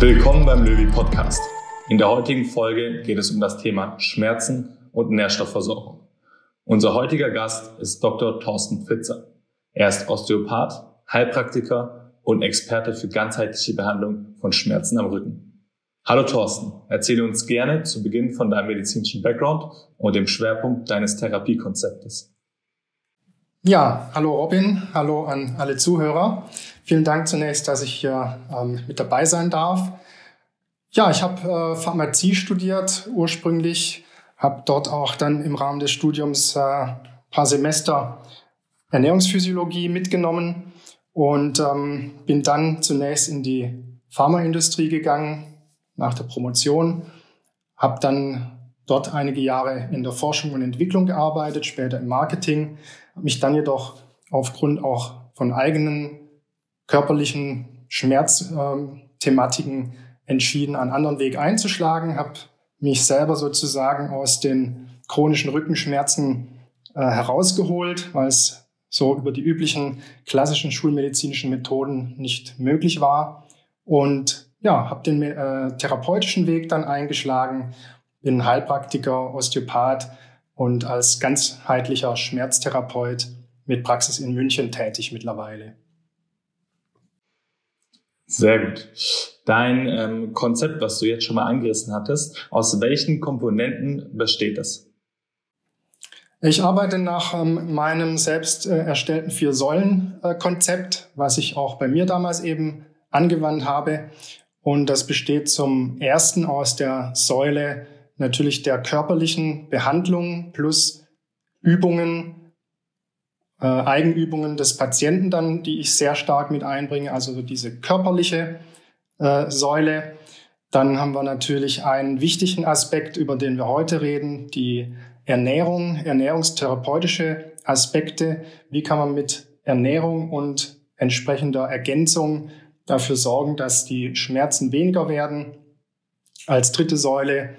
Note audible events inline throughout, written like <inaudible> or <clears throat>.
Willkommen beim Löwy Podcast. In der heutigen Folge geht es um das Thema Schmerzen und Nährstoffversorgung. Unser heutiger Gast ist Dr. Thorsten Pfitzer. Er ist Osteopath, Heilpraktiker und Experte für ganzheitliche Behandlung von Schmerzen am Rücken. Hallo Thorsten, erzähle uns gerne zu Beginn von deinem medizinischen Background und dem Schwerpunkt deines Therapiekonzeptes. Ja, hallo Robin, hallo an alle Zuhörer. Vielen Dank zunächst, dass ich hier ähm, mit dabei sein darf. Ja, ich habe äh, Pharmazie studiert ursprünglich, habe dort auch dann im Rahmen des Studiums äh, paar Semester Ernährungsphysiologie mitgenommen und ähm, bin dann zunächst in die Pharmaindustrie gegangen nach der Promotion, habe dann dort einige Jahre in der Forschung und Entwicklung gearbeitet, später im Marketing mich dann jedoch aufgrund auch von eigenen körperlichen Schmerzthematiken entschieden, einen anderen Weg einzuschlagen, habe mich selber sozusagen aus den chronischen Rückenschmerzen äh, herausgeholt, weil es so über die üblichen klassischen schulmedizinischen Methoden nicht möglich war. Und ja, habe den äh, therapeutischen Weg dann eingeschlagen, bin Heilpraktiker, Osteopath, und als ganzheitlicher Schmerztherapeut mit Praxis in München tätig mittlerweile. Sehr gut. Dein ähm, Konzept, was du jetzt schon mal angerissen hattest, aus welchen Komponenten besteht das? Ich arbeite nach ähm, meinem selbst äh, erstellten Vier-Säulen-Konzept, äh, was ich auch bei mir damals eben angewandt habe. Und das besteht zum ersten aus der Säule natürlich der körperlichen Behandlung plus Übungen, äh, Eigenübungen des Patienten dann, die ich sehr stark mit einbringe, also diese körperliche äh, Säule. Dann haben wir natürlich einen wichtigen Aspekt, über den wir heute reden, die Ernährung, ernährungstherapeutische Aspekte. Wie kann man mit Ernährung und entsprechender Ergänzung dafür sorgen, dass die Schmerzen weniger werden? Als dritte Säule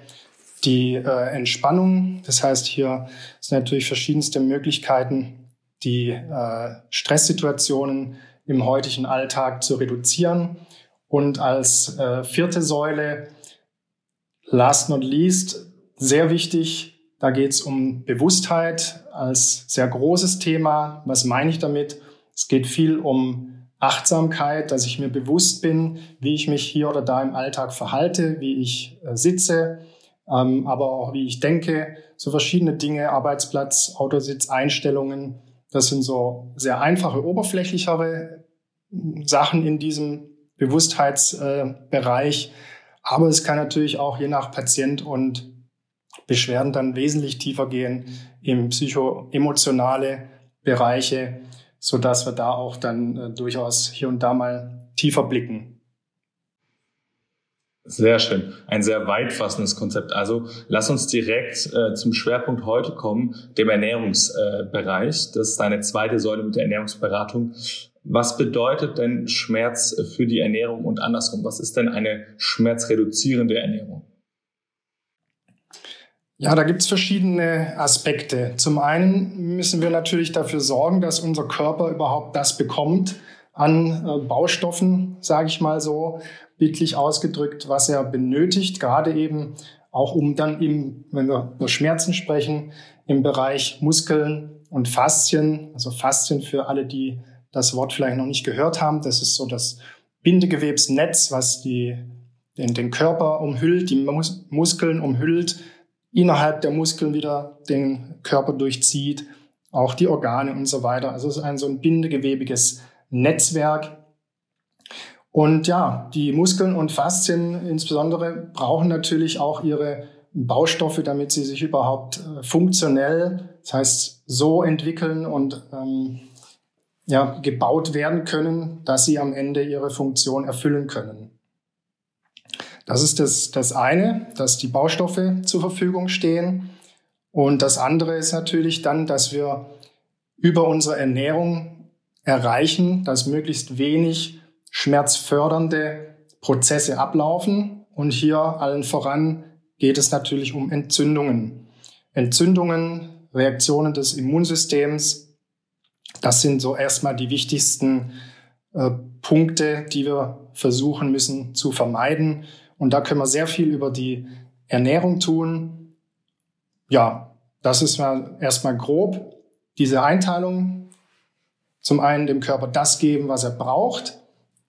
die äh, Entspannung. Das heißt, hier sind natürlich verschiedenste Möglichkeiten, die äh, Stresssituationen im heutigen Alltag zu reduzieren. Und als äh, vierte Säule, last not least, sehr wichtig, da geht es um Bewusstheit als sehr großes Thema. Was meine ich damit? Es geht viel um Achtsamkeit, dass ich mir bewusst bin, wie ich mich hier oder da im Alltag verhalte, wie ich äh, sitze, ähm, aber auch wie ich denke, so verschiedene Dinge, Arbeitsplatz, Autositz, Einstellungen. Das sind so sehr einfache, oberflächlichere Sachen in diesem Bewusstheitsbereich. Aber es kann natürlich auch je nach Patient und Beschwerden dann wesentlich tiefer gehen im psychoemotionale Bereiche, so dass wir da auch dann äh, durchaus hier und da mal tiefer blicken. Sehr schön. Ein sehr weitfassendes Konzept. Also lass uns direkt äh, zum Schwerpunkt heute kommen, dem Ernährungsbereich. Äh, das ist deine zweite Säule mit der Ernährungsberatung. Was bedeutet denn Schmerz für die Ernährung und andersrum? Was ist denn eine schmerzreduzierende Ernährung? Ja, da gibt es verschiedene Aspekte. Zum einen müssen wir natürlich dafür sorgen, dass unser Körper überhaupt das bekommt an äh, Baustoffen, sage ich mal so, bildlich ausgedrückt, was er benötigt, gerade eben auch um dann eben, wenn wir über Schmerzen sprechen, im Bereich Muskeln und Faszien, also Faszien für alle, die das Wort vielleicht noch nicht gehört haben, das ist so das Bindegewebsnetz, was die, den, den Körper umhüllt, die Mus Muskeln umhüllt, innerhalb der Muskeln wieder den Körper durchzieht, auch die Organe und so weiter. Also es ist ein so ein bindegewebiges Netzwerk, und ja, die Muskeln und Faszien insbesondere brauchen natürlich auch ihre Baustoffe, damit sie sich überhaupt äh, funktionell, das heißt so entwickeln und ähm, ja, gebaut werden können, dass sie am Ende ihre Funktion erfüllen können. Das ist das, das eine, dass die Baustoffe zur Verfügung stehen. Und das andere ist natürlich dann, dass wir über unsere Ernährung erreichen, dass möglichst wenig schmerzfördernde Prozesse ablaufen. Und hier allen voran geht es natürlich um Entzündungen. Entzündungen, Reaktionen des Immunsystems, das sind so erstmal die wichtigsten äh, Punkte, die wir versuchen müssen zu vermeiden. Und da können wir sehr viel über die Ernährung tun. Ja, das ist mal erstmal grob diese Einteilung. Zum einen dem Körper das geben, was er braucht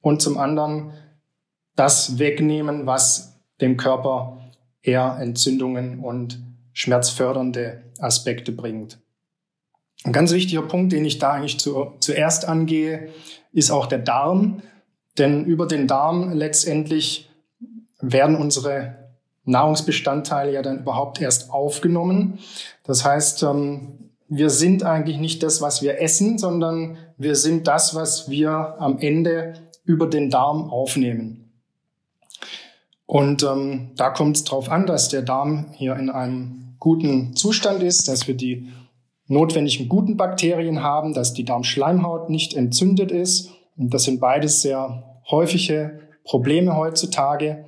und zum anderen das wegnehmen, was dem Körper eher Entzündungen und schmerzfördernde Aspekte bringt. Ein ganz wichtiger Punkt, den ich da eigentlich zu, zuerst angehe, ist auch der Darm. Denn über den Darm letztendlich werden unsere Nahrungsbestandteile ja dann überhaupt erst aufgenommen. Das heißt, ähm, wir sind eigentlich nicht das, was wir essen, sondern wir sind das, was wir am Ende über den Darm aufnehmen. Und ähm, da kommt es darauf an, dass der Darm hier in einem guten Zustand ist, dass wir die notwendigen guten Bakterien haben, dass die Darmschleimhaut nicht entzündet ist. Und das sind beides sehr häufige Probleme heutzutage.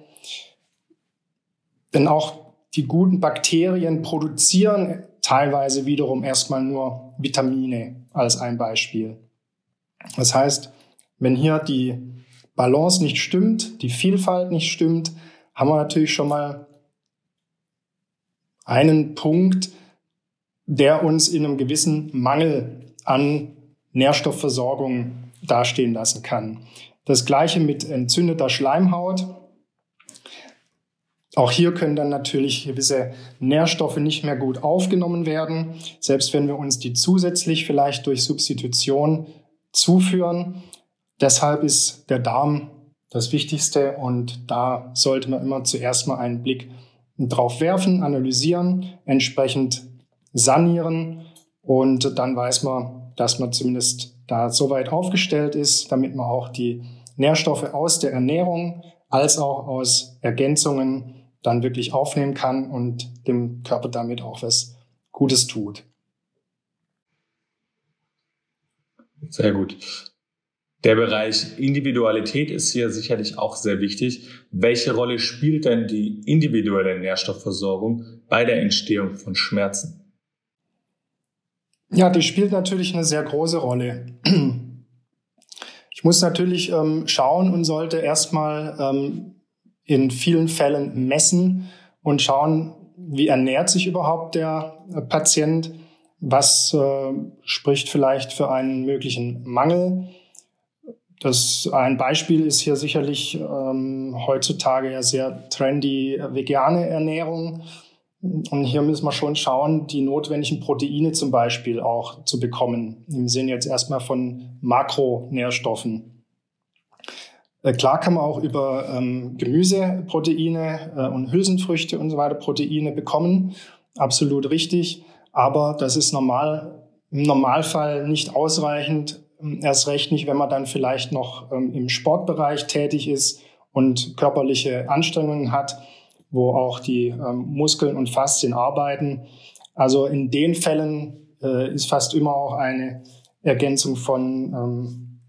Denn auch die guten Bakterien produzieren teilweise wiederum erstmal nur Vitamine als ein Beispiel. Das heißt, wenn hier die Balance nicht stimmt, die Vielfalt nicht stimmt, haben wir natürlich schon mal einen Punkt, der uns in einem gewissen Mangel an Nährstoffversorgung dastehen lassen kann. Das gleiche mit entzündeter Schleimhaut. Auch hier können dann natürlich gewisse Nährstoffe nicht mehr gut aufgenommen werden, selbst wenn wir uns die zusätzlich vielleicht durch Substitution zuführen. Deshalb ist der Darm das Wichtigste und da sollte man immer zuerst mal einen Blick drauf werfen, analysieren, entsprechend sanieren und dann weiß man, dass man zumindest da so weit aufgestellt ist, damit man auch die Nährstoffe aus der Ernährung als auch aus Ergänzungen dann wirklich aufnehmen kann und dem Körper damit auch was Gutes tut. Sehr gut. Der Bereich Individualität ist hier sicherlich auch sehr wichtig. Welche Rolle spielt denn die individuelle Nährstoffversorgung bei der Entstehung von Schmerzen? Ja, die spielt natürlich eine sehr große Rolle. Ich muss natürlich ähm, schauen und sollte erstmal ähm, in vielen Fällen messen und schauen, wie ernährt sich überhaupt der äh, Patient, was äh, spricht vielleicht für einen möglichen Mangel. Das ein Beispiel ist hier sicherlich ähm, heutzutage ja sehr trendy äh, vegane Ernährung. Und hier müssen wir schon schauen, die notwendigen Proteine zum Beispiel auch zu bekommen. Im Sinne jetzt erstmal von Makronährstoffen. Äh, klar kann man auch über ähm, Gemüseproteine äh, und Hülsenfrüchte und so weiter Proteine bekommen. Absolut richtig. Aber das ist normal, im Normalfall nicht ausreichend. Erst recht nicht, wenn man dann vielleicht noch ähm, im Sportbereich tätig ist und körperliche Anstrengungen hat wo auch die ähm, Muskeln und Faszien arbeiten. Also in den Fällen äh, ist fast immer auch eine Ergänzung von ähm,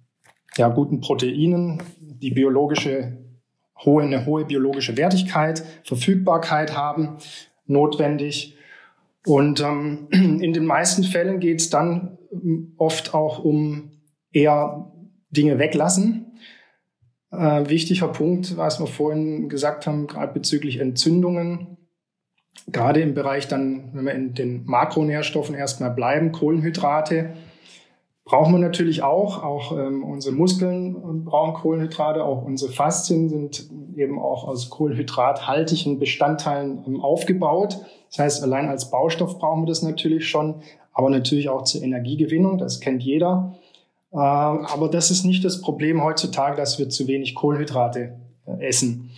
ja, guten Proteinen, die biologische hohe, eine hohe biologische Wertigkeit, Verfügbarkeit haben, notwendig. Und ähm, in den meisten Fällen geht es dann ähm, oft auch um eher Dinge weglassen, äh, wichtiger Punkt, was wir vorhin gesagt haben, gerade bezüglich Entzündungen. Gerade im Bereich dann, wenn wir in den Makronährstoffen erstmal bleiben, Kohlenhydrate, brauchen wir natürlich auch. Auch ähm, unsere Muskeln brauchen Kohlenhydrate, auch unsere Faszien sind eben auch aus kohlenhydrathaltigen Bestandteilen ähm, aufgebaut. Das heißt, allein als Baustoff brauchen wir das natürlich schon, aber natürlich auch zur Energiegewinnung, das kennt jeder. Äh, aber das ist nicht das Problem heutzutage, dass wir zu wenig Kohlenhydrate äh, essen.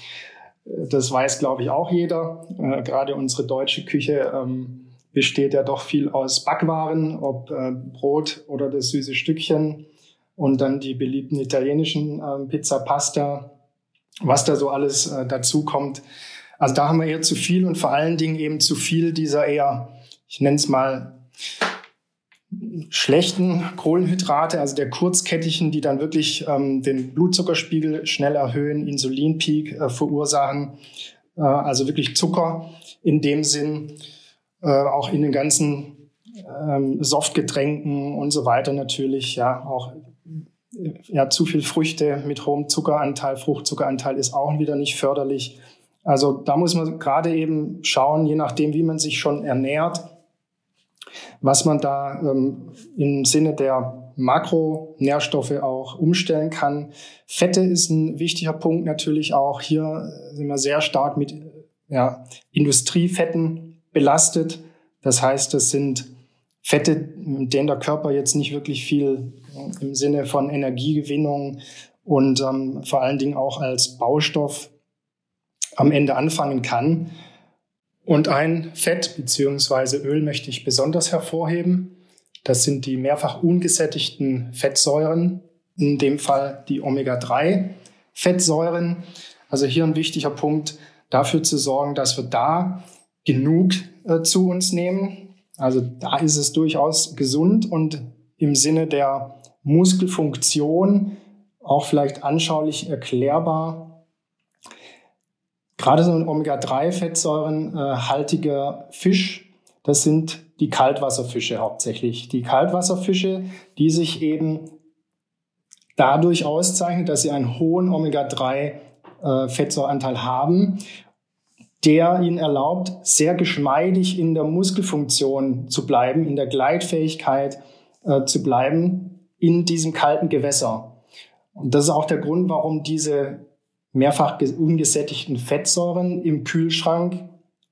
Äh, das weiß, glaube ich, auch jeder. Gerade unsere deutsche Küche ähm, besteht ja doch viel aus Backwaren, ob Brot oder das süße Stückchen und dann die beliebten italienischen ähm, Pizza, Pasta, was da so alles dazu kommt. Also da haben wir eher zu viel und vor allen Dingen eben zu viel dieser eher, ich nenne es mal, schlechten Kohlenhydrate, also der kurzkettigen, die dann wirklich ähm, den Blutzuckerspiegel schnell erhöhen, Insulinpeak äh, verursachen, äh, also wirklich Zucker in dem Sinn, äh, auch in den ganzen ähm, Softgetränken und so weiter natürlich, ja, auch ja, zu viel Früchte mit hohem Zuckeranteil, Fruchtzuckeranteil ist auch wieder nicht förderlich. Also da muss man gerade eben schauen, je nachdem, wie man sich schon ernährt, was man da ähm, im Sinne der Makronährstoffe auch umstellen kann. Fette ist ein wichtiger Punkt natürlich auch. Hier sind wir sehr stark mit ja, Industriefetten belastet. Das heißt, das sind Fette, mit denen der Körper jetzt nicht wirklich viel im Sinne von Energiegewinnung und ähm, vor allen Dingen auch als Baustoff am Ende anfangen kann. Und ein Fett beziehungsweise Öl möchte ich besonders hervorheben. Das sind die mehrfach ungesättigten Fettsäuren, in dem Fall die Omega-3-Fettsäuren. Also hier ein wichtiger Punkt, dafür zu sorgen, dass wir da genug äh, zu uns nehmen. Also da ist es durchaus gesund und im Sinne der Muskelfunktion auch vielleicht anschaulich erklärbar Gerade so ein Omega-3-Fettsäurenhaltiger Fisch, das sind die Kaltwasserfische hauptsächlich. Die Kaltwasserfische, die sich eben dadurch auszeichnen, dass sie einen hohen Omega-3-Fettsäureanteil haben, der ihnen erlaubt, sehr geschmeidig in der Muskelfunktion zu bleiben, in der Gleitfähigkeit äh, zu bleiben in diesem kalten Gewässer. Und das ist auch der Grund, warum diese mehrfach ungesättigten Fettsäuren im Kühlschrank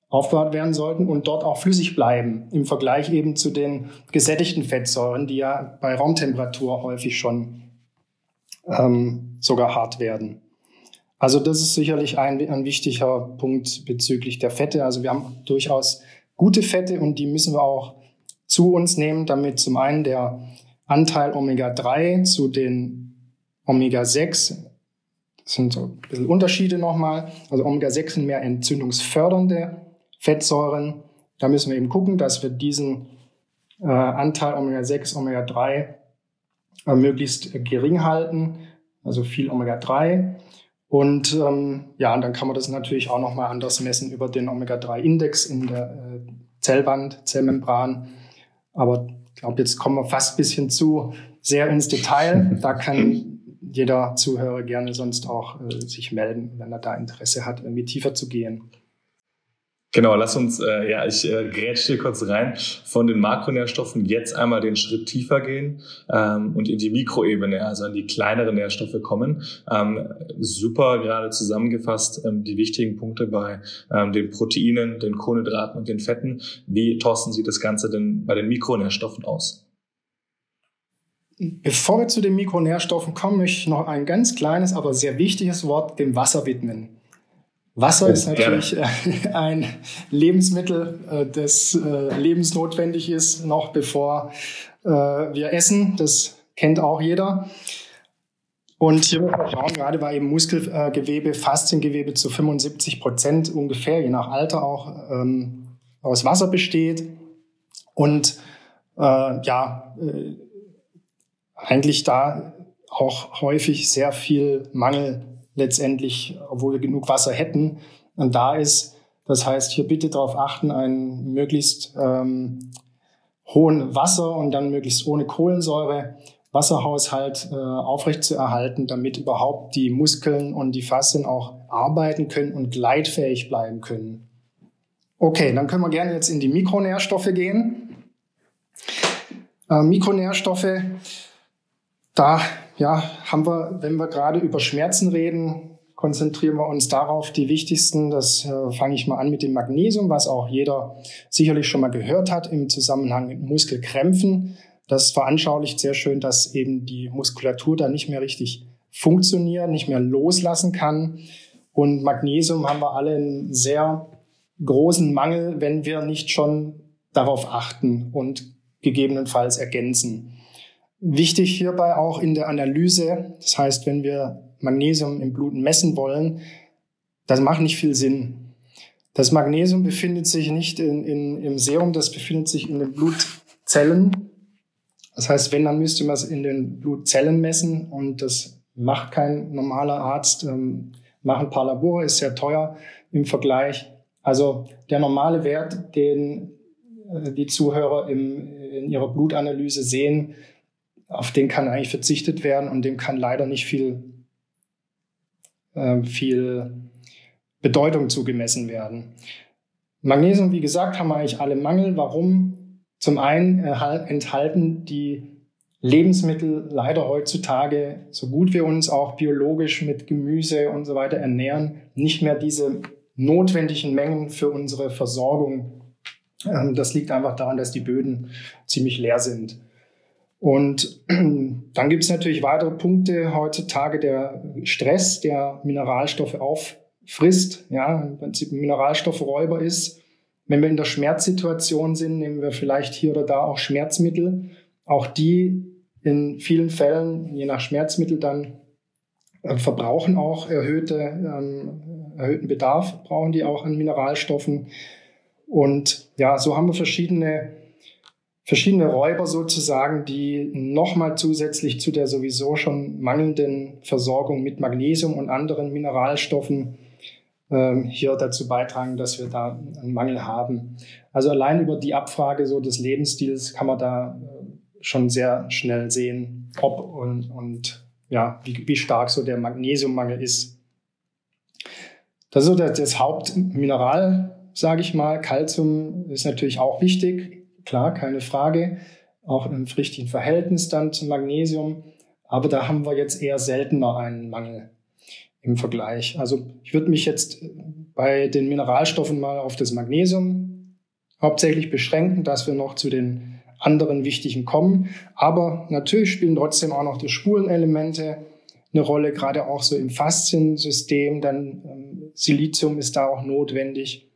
aufbewahrt werden sollten und dort auch flüssig bleiben, im Vergleich eben zu den gesättigten Fettsäuren, die ja bei Raumtemperatur häufig schon ähm, sogar hart werden. Also das ist sicherlich ein, ein wichtiger Punkt bezüglich der Fette. Also wir haben durchaus gute Fette und die müssen wir auch zu uns nehmen, damit zum einen der Anteil Omega-3 zu den Omega-6 das sind so ein bisschen Unterschiede nochmal. Also Omega-6 sind mehr entzündungsfördernde Fettsäuren. Da müssen wir eben gucken, dass wir diesen äh, Anteil Omega-6, Omega-3 äh, möglichst gering halten, also viel Omega-3. Und ähm, ja, und dann kann man das natürlich auch nochmal anders messen über den Omega-3-Index in der äh, Zellwand, Zellmembran. Aber ich glaube, jetzt kommen wir fast ein bisschen zu sehr ins Detail. Da kann jeder Zuhörer gerne sonst auch äh, sich melden, wenn er da Interesse hat, irgendwie tiefer zu gehen. Genau, lass uns, äh, ja, ich äh, grätsch hier kurz rein, von den Makronährstoffen jetzt einmal den Schritt tiefer gehen ähm, und in die Mikroebene, also in die kleineren Nährstoffe kommen. Ähm, super gerade zusammengefasst ähm, die wichtigen Punkte bei ähm, den Proteinen, den Kohlenhydraten und den Fetten. Wie, Thorsten, sieht das Ganze denn bei den Mikronährstoffen aus? Bevor wir zu den Mikronährstoffen kommen, möchte ich noch ein ganz kleines, aber sehr wichtiges Wort dem Wasser widmen. Wasser oh, ist natürlich. Äh, <laughs> ein Lebensmittel, äh, das äh, lebensnotwendig ist, noch bevor wir essen. Das kennt auch jeder. Und hier muss man schauen, gerade weil eben Muskelgewebe, Fasziengewebe zu 75 Prozent ungefähr, je nach Alter auch, ähm, aus Wasser besteht. Und äh, ja, eigentlich da auch häufig sehr viel Mangel letztendlich, obwohl wir genug Wasser hätten, da ist. Das heißt, hier bitte darauf achten, einen möglichst ähm, hohen Wasser und dann möglichst ohne Kohlensäure Wasserhaushalt äh, aufrechtzuerhalten, damit überhaupt die Muskeln und die Faszien auch arbeiten können und gleitfähig bleiben können. Okay, dann können wir gerne jetzt in die Mikronährstoffe gehen. Äh, Mikronährstoffe da ja, haben wir, wenn wir gerade über Schmerzen reden, konzentrieren wir uns darauf, die wichtigsten. Das äh, fange ich mal an mit dem Magnesium, was auch jeder sicherlich schon mal gehört hat im Zusammenhang mit Muskelkrämpfen. Das veranschaulicht sehr schön, dass eben die Muskulatur da nicht mehr richtig funktioniert, nicht mehr loslassen kann. Und Magnesium haben wir alle einen sehr großen Mangel, wenn wir nicht schon darauf achten und gegebenenfalls ergänzen. Wichtig hierbei auch in der Analyse, das heißt, wenn wir Magnesium im Blut messen wollen, das macht nicht viel Sinn. Das Magnesium befindet sich nicht in, in, im Serum, das befindet sich in den Blutzellen. Das heißt, wenn, dann müsste man es in den Blutzellen messen und das macht kein normaler Arzt. Ähm, machen ein paar Labore, ist sehr teuer im Vergleich. Also der normale Wert, den äh, die Zuhörer im, in ihrer Blutanalyse sehen, auf den kann eigentlich verzichtet werden und dem kann leider nicht viel, äh, viel Bedeutung zugemessen werden. Magnesium, wie gesagt, haben wir eigentlich alle Mangel. Warum? Zum einen enthalten die Lebensmittel leider heutzutage, so gut wir uns auch biologisch mit Gemüse und so weiter ernähren, nicht mehr diese notwendigen Mengen für unsere Versorgung. Ähm, das liegt einfach daran, dass die Böden ziemlich leer sind. Und <clears throat> dann gibt es natürlich weitere Punkte heutzutage, der Stress, der Mineralstoffe auffrisst, ja, im Prinzip ein Mineralstoffräuber ist. Wenn wir in der Schmerzsituation sind, nehmen wir vielleicht hier oder da auch Schmerzmittel. Auch die in vielen Fällen, je nach Schmerzmittel, dann äh, verbrauchen auch erhöhte, ähm, erhöhten Bedarf, brauchen die auch an Mineralstoffen. Und ja, so haben wir verschiedene, verschiedene Räuber sozusagen, die nochmal zusätzlich zu der sowieso schon mangelnden Versorgung mit Magnesium und anderen Mineralstoffen ähm, hier dazu beitragen, dass wir da einen Mangel haben. Also allein über die Abfrage so des Lebensstils kann man da äh, schon sehr schnell sehen, ob und, und ja, wie, wie stark so der Magnesiummangel ist. Das ist so das, das Hauptmineral, sage ich mal. Calcium ist natürlich auch wichtig, klar, keine Frage. Auch im richtigen Verhältnis dann zum Magnesium. Aber da haben wir jetzt eher seltener einen Mangel im Vergleich. Also ich würde mich jetzt bei den Mineralstoffen mal auf das Magnesium hauptsächlich beschränken, dass wir noch zu den anderen wichtigen kommen. Aber natürlich spielen trotzdem auch noch die Spurenelemente eine Rolle, gerade auch so im Fasziensystem. Dann ähm, Silizium ist da auch notwendig.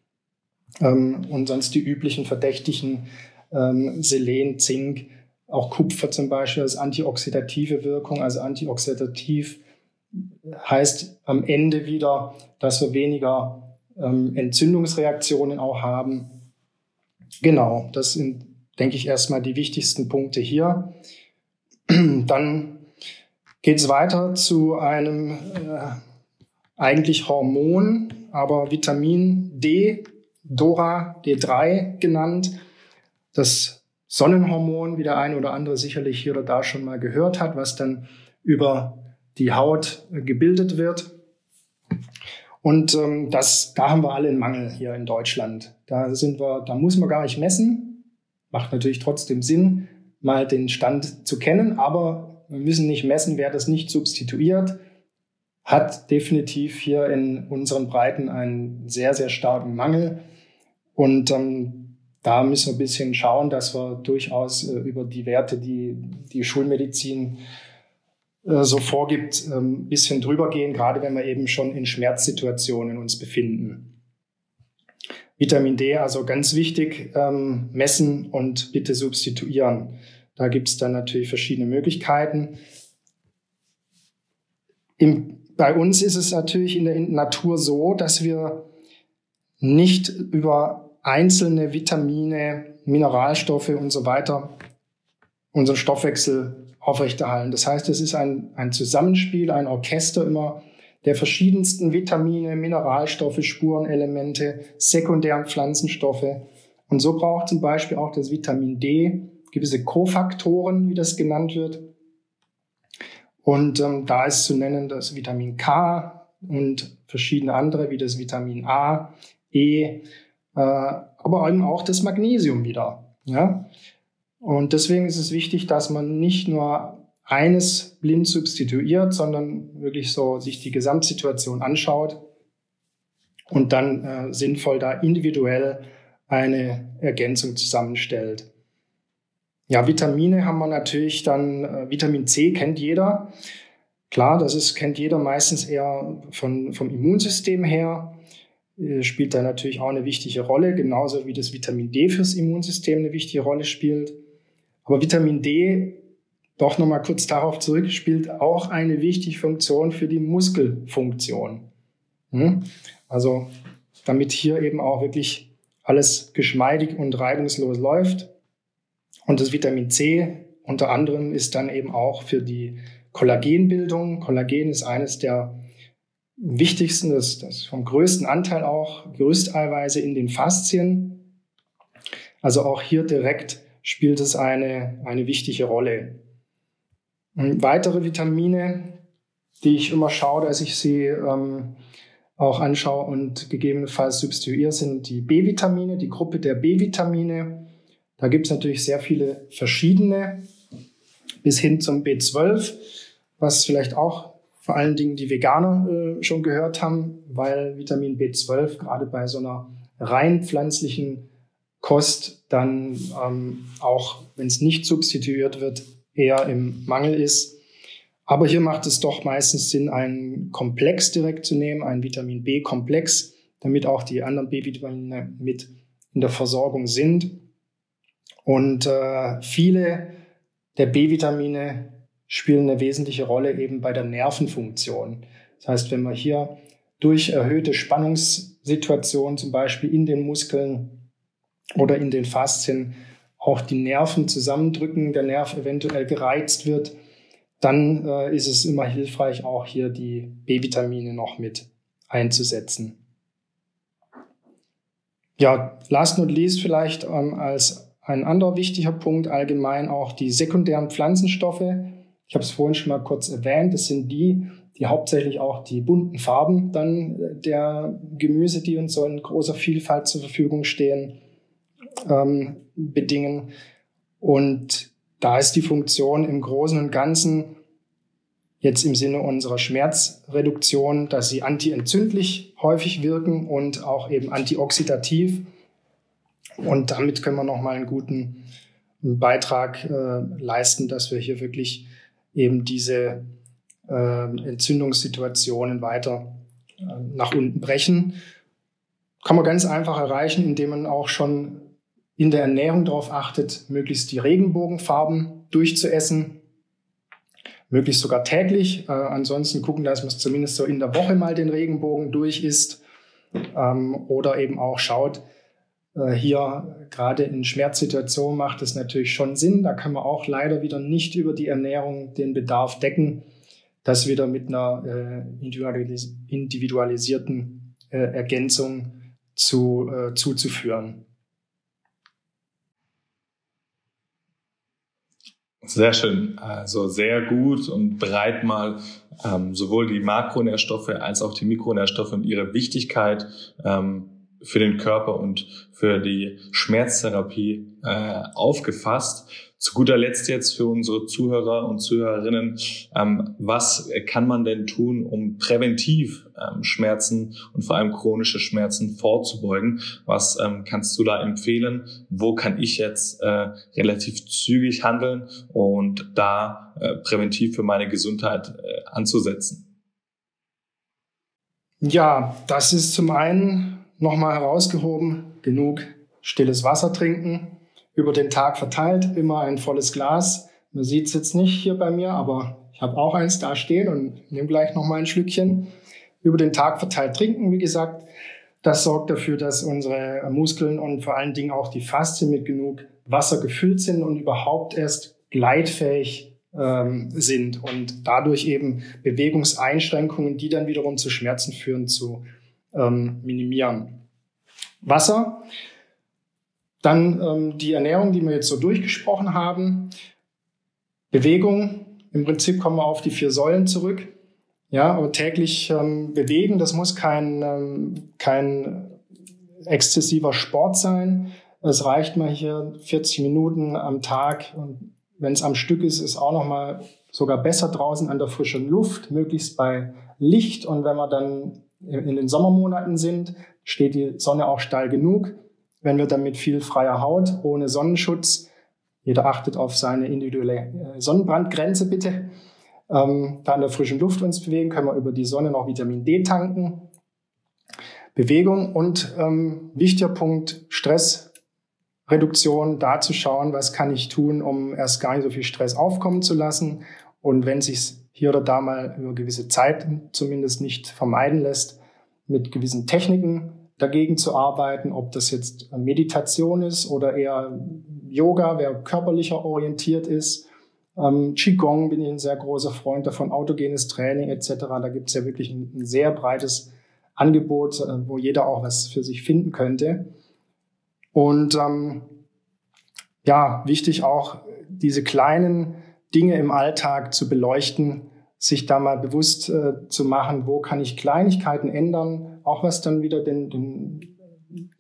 Ähm, und sonst die üblichen verdächtigen ähm, Selen, Zink, auch Kupfer zum Beispiel als antioxidative Wirkung, also antioxidativ heißt am Ende wieder, dass wir weniger ähm, Entzündungsreaktionen auch haben. Genau, das sind denke ich, erstmal die wichtigsten Punkte hier. <clears throat> Dann geht es weiter zu einem äh, eigentlich Hormon, aber Vitamin D, Dora D3 genannt. Das Sonnenhormon, wie der eine oder andere sicherlich hier oder da schon mal gehört hat, was dann über die Haut äh, gebildet wird. Und ähm, das, da haben wir alle einen Mangel hier in Deutschland. Da sind wir, da muss man gar nicht messen macht natürlich trotzdem Sinn, mal den Stand zu kennen, aber wir müssen nicht messen, wer das nicht substituiert, hat definitiv hier in unseren Breiten einen sehr, sehr starken Mangel. Und ähm, da müssen wir ein bisschen schauen, dass wir durchaus äh, über die Werte, die die Schulmedizin äh, so vorgibt, ein ähm, bisschen drüber gehen, gerade wenn wir eben schon in Schmerzsituationen uns befinden. Vitamin D, also ganz wichtig, ähm, messen und bitte substituieren. Da gibt es dann natürlich verschiedene Möglichkeiten. Im, bei uns ist es natürlich in der Natur so, dass wir nicht über einzelne Vitamine, Mineralstoffe und so weiter unseren Stoffwechsel aufrechterhalten. Das heißt, es ist ein, ein Zusammenspiel, ein Orchester immer der verschiedensten Vitamine, Mineralstoffe, Spurenelemente, sekundären Pflanzenstoffe. Und so braucht zum Beispiel auch das Vitamin D gewisse Kofaktoren, wie das genannt wird. Und ähm, da ist zu nennen das Vitamin K und verschiedene andere, wie das Vitamin A, E, aber eben auch das Magnesium wieder. Ja? Und deswegen ist es wichtig, dass man nicht nur eines blind substituiert, sondern wirklich so sich die Gesamtsituation anschaut und dann äh, sinnvoll da individuell eine Ergänzung zusammenstellt. Ja, Vitamine haben wir natürlich dann, äh, Vitamin C kennt jeder. Klar, das ist, kennt jeder meistens eher von, vom Immunsystem her, äh, spielt da natürlich auch eine wichtige Rolle, genauso wie das Vitamin D fürs Immunsystem eine wichtige Rolle spielt. Aber Vitamin D doch nochmal kurz darauf zurück, spielt auch eine wichtige Funktion für die Muskelfunktion. Hm? Also damit hier eben auch wirklich alles geschmeidig und reibungslos läuft. Und das Vitamin C unter anderem ist dann eben auch für die Kollagenbildung. Kollagen ist eines der wichtigsten, das, das vom größten Anteil auch, Gerüsteiweiße in den Faszien. Also auch hier direkt spielt es eine, eine wichtige Rolle. Weitere Vitamine, die ich immer schaue, dass ich sie ähm, auch anschaue und gegebenenfalls substituiere, sind die B-Vitamine, die Gruppe der B-Vitamine. Da gibt es natürlich sehr viele verschiedene, bis hin zum B12, was vielleicht auch vor allen Dingen die Veganer äh, schon gehört haben, weil Vitamin B12 gerade bei so einer rein pflanzlichen Kost dann ähm, auch, wenn es nicht substituiert wird, eher im Mangel ist. Aber hier macht es doch meistens Sinn, einen Komplex direkt zu nehmen, einen Vitamin B-Komplex, damit auch die anderen B-Vitamine mit in der Versorgung sind. Und äh, viele der B-Vitamine spielen eine wesentliche Rolle eben bei der Nervenfunktion. Das heißt, wenn man hier durch erhöhte Spannungssituationen, zum Beispiel in den Muskeln oder in den Faszien, auch die Nerven zusammendrücken, der Nerv eventuell gereizt wird, dann äh, ist es immer hilfreich, auch hier die B-Vitamine noch mit einzusetzen. Ja, last not least vielleicht ähm, als ein anderer wichtiger Punkt allgemein auch die sekundären Pflanzenstoffe. Ich habe es vorhin schon mal kurz erwähnt. Das sind die, die hauptsächlich auch die bunten Farben dann äh, der Gemüse, die uns so in großer Vielfalt zur Verfügung stehen, ähm, bedingen. Und da ist die Funktion im Großen und Ganzen jetzt im Sinne unserer Schmerzreduktion, dass sie antientzündlich häufig wirken und auch eben antioxidativ. Und damit können wir nochmal einen guten Beitrag äh, leisten, dass wir hier wirklich eben diese äh, Entzündungssituationen weiter äh, nach unten brechen. Kann man ganz einfach erreichen, indem man auch schon in der Ernährung darauf achtet, möglichst die Regenbogenfarben durchzuessen, möglichst sogar täglich. Äh, ansonsten gucken, dass man es zumindest so in der Woche mal den Regenbogen durch isst ähm, oder eben auch schaut, hier gerade in Schmerzsituationen macht es natürlich schon Sinn. Da kann man auch leider wieder nicht über die Ernährung den Bedarf decken, das wieder mit einer äh, individualisierten äh, Ergänzung zu, äh, zuzuführen. Sehr schön. Also sehr gut und breit mal ähm, sowohl die Makronährstoffe als auch die Mikronährstoffe und ihre Wichtigkeit ähm, für den Körper und für die Schmerztherapie äh, aufgefasst. Zu guter Letzt jetzt für unsere Zuhörer und Zuhörerinnen, ähm, was kann man denn tun, um präventiv ähm, Schmerzen und vor allem chronische Schmerzen vorzubeugen? Was ähm, kannst du da empfehlen? Wo kann ich jetzt äh, relativ zügig handeln und da äh, präventiv für meine Gesundheit äh, anzusetzen? Ja, das ist zum einen nochmal herausgehoben, genug stilles Wasser trinken, über den Tag verteilt, immer ein volles Glas. Man sieht es jetzt nicht hier bei mir, aber ich habe auch eins da stehen und nehme gleich nochmal ein Schlückchen. Über den Tag verteilt trinken, wie gesagt. Das sorgt dafür, dass unsere Muskeln und vor allen Dingen auch die Faszien mit genug Wasser gefüllt sind und überhaupt erst gleitfähig ähm, sind und dadurch eben Bewegungseinschränkungen, die dann wiederum zu Schmerzen führen, zu ähm, minimieren. Wasser, dann ähm, die Ernährung, die wir jetzt so durchgesprochen haben, Bewegung, im Prinzip kommen wir auf die vier Säulen zurück. Ja, aber täglich ähm, bewegen, das muss kein, ähm, kein exzessiver Sport sein. Es reicht mal hier 40 Minuten am Tag und wenn es am Stück ist, ist auch noch mal sogar besser draußen an der frischen Luft, möglichst bei Licht. Und wenn wir dann in den Sommermonaten sind, steht die Sonne auch steil genug. Wenn wir dann mit viel freier Haut, ohne Sonnenschutz, jeder achtet auf seine individuelle äh, Sonnenbrandgrenze bitte, ähm, da in der frischen Luft uns bewegen, können wir über die Sonne noch Vitamin D tanken. Bewegung und ähm, wichtiger Punkt, Stressreduktion, da zu schauen, was kann ich tun, um erst gar nicht so viel Stress aufkommen zu lassen. Und wenn sich hier oder da mal über gewisse Zeit zumindest nicht vermeiden lässt, mit gewissen Techniken dagegen zu arbeiten, ob das jetzt Meditation ist oder eher Yoga, wer körperlicher orientiert ist. Ähm, Qigong bin ich ein sehr großer Freund davon, autogenes Training etc. Da gibt es ja wirklich ein, ein, sehr breites Angebot, äh, wo jeder auch was für sich finden könnte. Und ähm, ja, wichtig auch diese kleinen Dinge im Alltag zu beleuchten, sich da mal bewusst äh, zu machen, wo kann ich Kleinigkeiten ändern, auch was dann wieder den, den,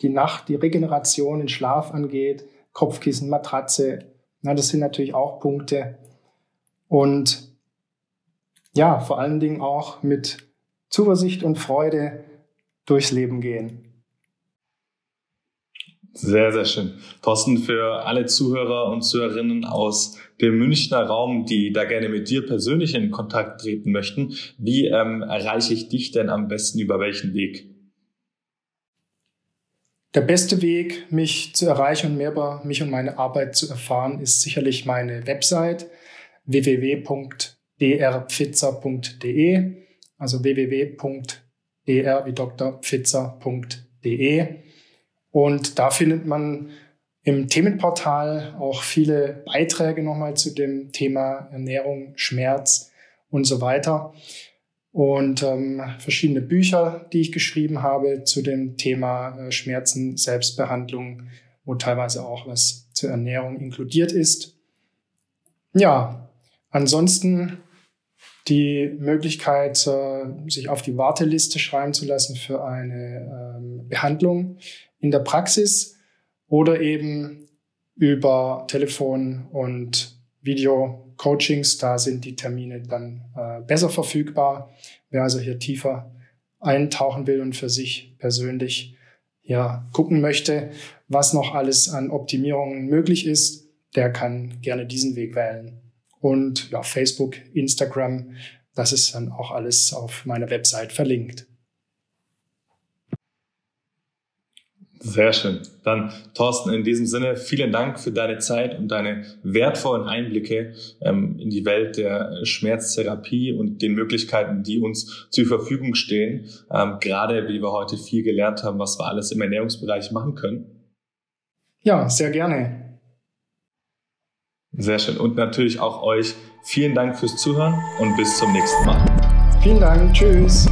die Nacht, die Regeneration, den Schlaf angeht, Kopfkissen, Matratze. Na, das sind natürlich auch Punkte. Und ja, vor allen Dingen auch mit Zuversicht und Freude durchs Leben gehen. Sehr, sehr schön. Thorsten, für alle Zuhörer und Zuhörerinnen aus dem Münchner Raum, die da gerne mit dir persönlich in Kontakt treten möchten, wie ähm, erreiche ich dich denn am besten über welchen Weg? Der beste Weg, mich zu erreichen und mehr über mich und meine Arbeit zu erfahren, ist sicherlich meine Website www.drpfitzer.de, also www.dr wie Dr. Und da findet man im Themenportal auch viele Beiträge nochmal zu dem Thema Ernährung, Schmerz und so weiter. Und ähm, verschiedene Bücher, die ich geschrieben habe zu dem Thema äh, Schmerzen, Selbstbehandlung, wo teilweise auch was zur Ernährung inkludiert ist. Ja, ansonsten die Möglichkeit, äh, sich auf die Warteliste schreiben zu lassen für eine ähm, Behandlung in der Praxis oder eben über Telefon und Video-Coachings. Da sind die Termine dann äh, besser verfügbar. Wer also hier tiefer eintauchen will und für sich persönlich ja, gucken möchte, was noch alles an Optimierungen möglich ist, der kann gerne diesen Weg wählen. Und ja, Facebook, Instagram, das ist dann auch alles auf meiner Website verlinkt. Sehr schön. Dann, Thorsten, in diesem Sinne, vielen Dank für deine Zeit und deine wertvollen Einblicke ähm, in die Welt der Schmerztherapie und den Möglichkeiten, die uns zur Verfügung stehen. Ähm, gerade, wie wir heute viel gelernt haben, was wir alles im Ernährungsbereich machen können. Ja, sehr gerne. Sehr schön. Und natürlich auch euch vielen Dank fürs Zuhören und bis zum nächsten Mal. Vielen Dank. Tschüss.